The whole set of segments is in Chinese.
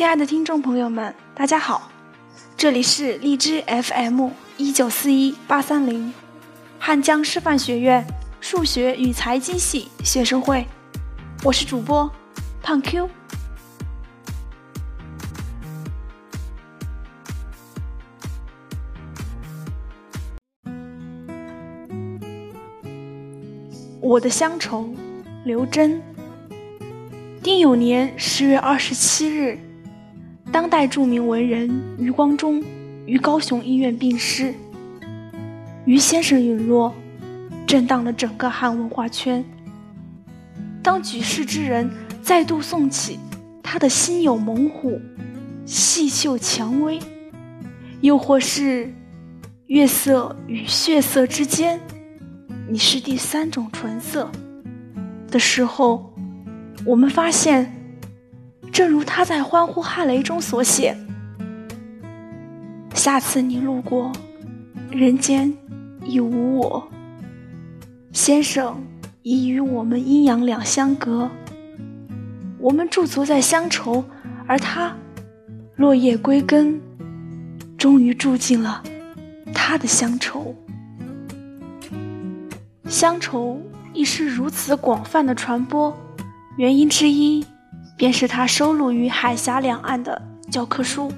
亲爱的听众朋友们，大家好，这里是荔枝 FM 一九四一八三零，汉江师范学院数学与财经系学生会，我是主播胖 Q。我的乡愁，刘真。丁酉年十月二十七日，当代著名文人余光中于高雄医院病逝。余先生陨落，震荡了整个汉文化圈。当举世之人再度诵起他的心有猛虎，细嗅蔷薇，又或是月色与血色之间。你是第三种纯色的时候，我们发现，正如他在《欢呼哈雷》中所写：“下次你路过，人间已无我。先生已与我们阴阳两相隔，我们驻足在乡愁，而他落叶归根，终于住进了他的乡愁。”乡愁亦是如此广泛的传播，原因之一，便是他收录于海峡两岸的教科书。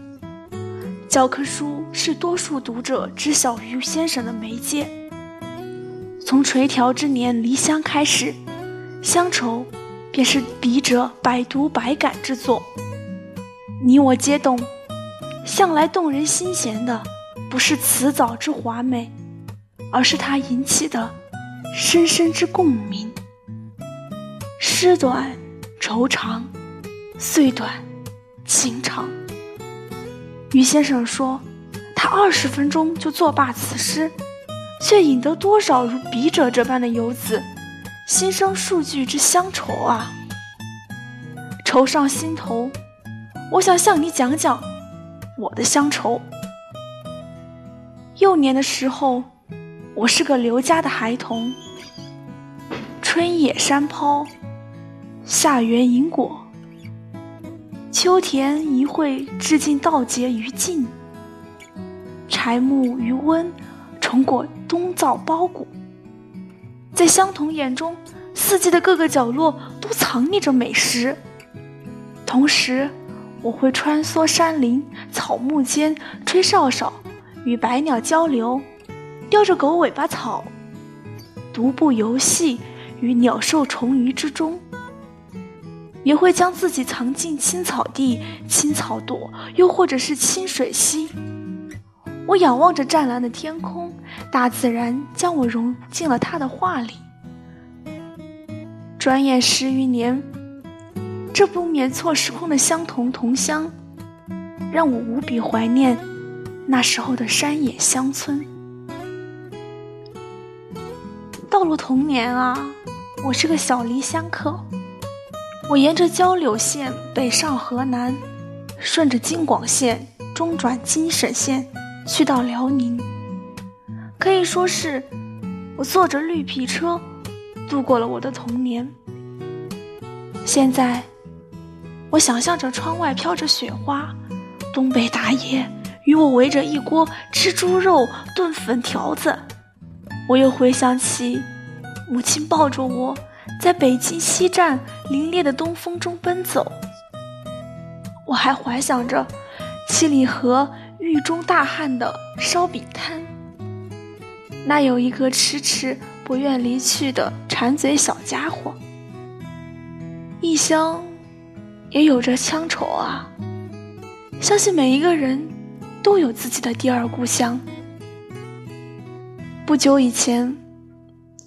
教科书是多数读者知晓于先生的媒介。从垂髫之年离乡开始，乡愁便是笔者百读百感之作。你我皆懂，向来动人心弦的，不是词藻之华美，而是它引起的。深深之共鸣。诗短愁长，岁短情长。于先生说，他二十分钟就作罢此诗，却引得多少如笔者这般的游子心生数句之乡愁啊！愁上心头，我想向你讲讲我的乡愁。幼年的时候。我是个刘家的孩童，春野山抛，夏园银果，秋田一会至尽稻节于尽，柴木余温，重裹冬造包谷。在相同眼中，四季的各个角落都藏匿着美食。同时，我会穿梭山林草木间，吹哨哨，与百鸟交流。叼着狗尾巴草，独步游戏于鸟兽虫鱼之中，也会将自己藏进青草地、青草垛，又或者是清水溪。我仰望着湛蓝的天空，大自然将我融进了他的画里。转眼十余年，这不免错时空的相同同乡，让我无比怀念那时候的山野乡村。到了童年啊，我是个小离乡客。我沿着交柳线北上河南，顺着京广线中转京沈线，去到辽宁。可以说是我坐着绿皮车度过了我的童年。现在，我想象着窗外飘着雪花，东北大爷与我围着一锅吃猪肉炖粉条子。我又回想起，母亲抱着我，在北京西站凛冽的东风中奔走。我还怀想着七里河狱中大汉的烧饼摊，那有一个迟迟不愿离去的馋嘴小家伙。异乡也有着乡愁啊，相信每一个人都有自己的第二故乡。不久以前，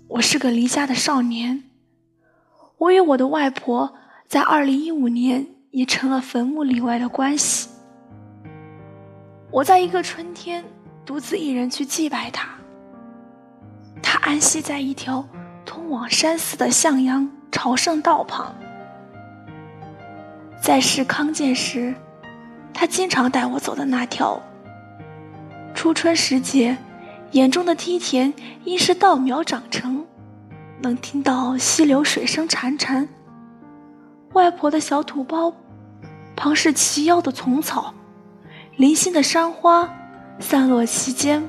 我是个离家的少年。我与我的外婆在二零一五年也成了坟墓里外的关系。我在一个春天独自一人去祭拜她。她安息在一条通往山寺的向阳朝圣道旁。在世康健时，他经常带我走的那条。初春时节。眼中的梯田因是稻苗长成，能听到溪流水声潺潺。外婆的小土包旁是齐腰的丛草，零星的山花散落其间。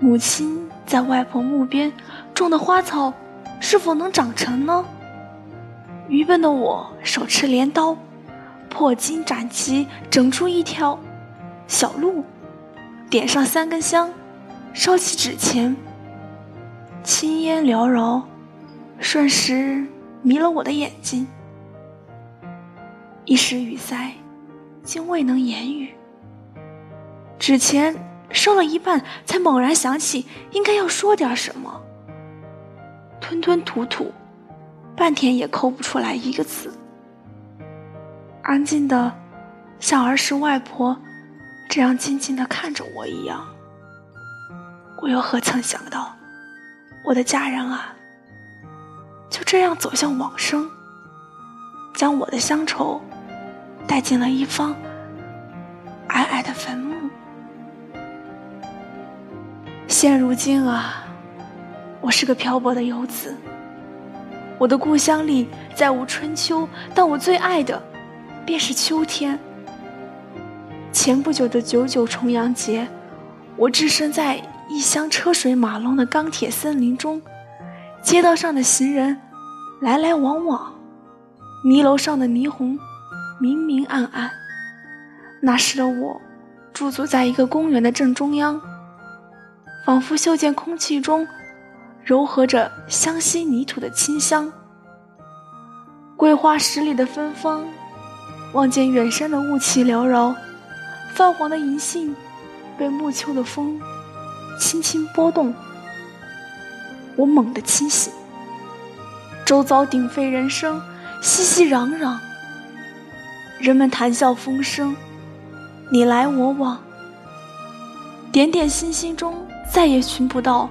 母亲在外婆墓边种的花草，是否能长成呢？愚笨的我手持镰刀，破荆斩棘，整出一条小路，点上三根香，烧起纸钱，青烟缭绕，瞬时迷了我的眼睛。一时语塞，竟未能言语。纸钱烧了一半，才猛然想起应该要说点什么，吞吞吐吐。半天也抠不出来一个字，安静的，像儿时外婆这样静静的看着我一样。我又何曾想到，我的家人啊，就这样走向往生，将我的乡愁带进了一方矮矮的坟墓。现如今啊，我是个漂泊的游子。我的故乡里再无春秋，但我最爱的便是秋天。前不久的九九重阳节，我置身在异乡车水马龙的钢铁森林中，街道上的行人来来往往，泥楼上的霓虹明明暗暗。那时的我驻足在一个公园的正中央，仿佛嗅见空气中。柔和着香溪泥土的清香，桂花十里的芬芳，望见远山的雾气缭绕，泛黄的银杏被暮秋的风轻轻拨动。我猛地清醒，周遭鼎沸人声，熙熙攘攘，人们谈笑风生，你来我往，点点星星中再也寻不到。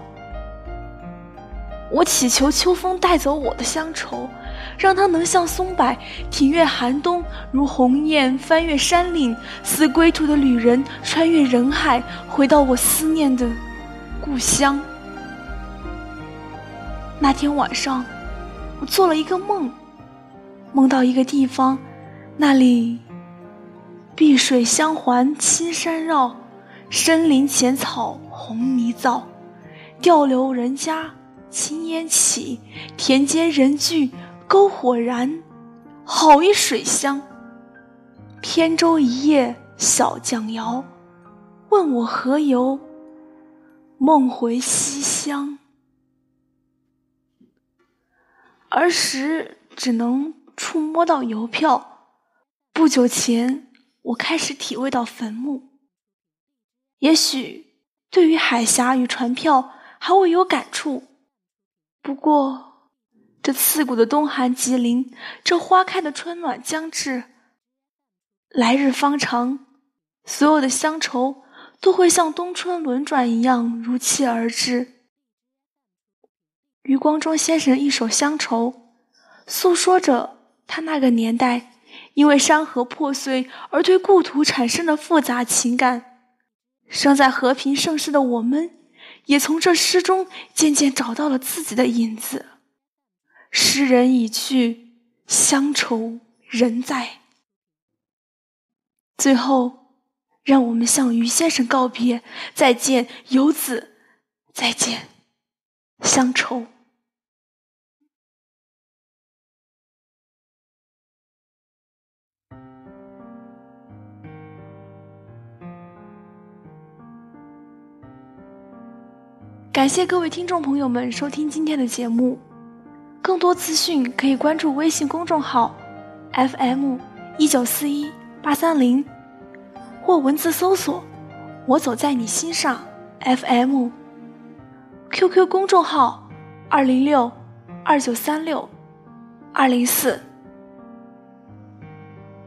我祈求秋风带走我的乡愁，让它能像松柏挺越寒冬，如鸿雁翻越山岭，似归途的旅人穿越人海，回到我思念的故乡。那天晚上，我做了一个梦，梦到一个地方，那里碧水相环，青山绕，深林浅草红泥皂，钓流人家。青烟起，田间人聚，篝火燃，好一水乡。扁舟一叶小将摇，问我何由？梦回西乡。儿时只能触摸到邮票，不久前我开始体味到坟墓。也许对于海峡与船票还未有感触。不过，这刺骨的冬寒吉临，这花开的春暖将至。来日方长，所有的乡愁都会像冬春轮转一样如期而至。余光中先生一首《乡愁》，诉说着他那个年代因为山河破碎而对故土产生的复杂情感。生在和平盛世的我们。也从这诗中渐渐找到了自己的影子。诗人已去，乡愁仍在。最后，让我们向于先生告别，再见，游子，再见，乡愁。感谢各位听众朋友们收听今天的节目，更多资讯可以关注微信公众号 FM 一九四一八三零，或文字搜索“我走在你心上 FM”，QQ 公众号二零六二九三六二零四。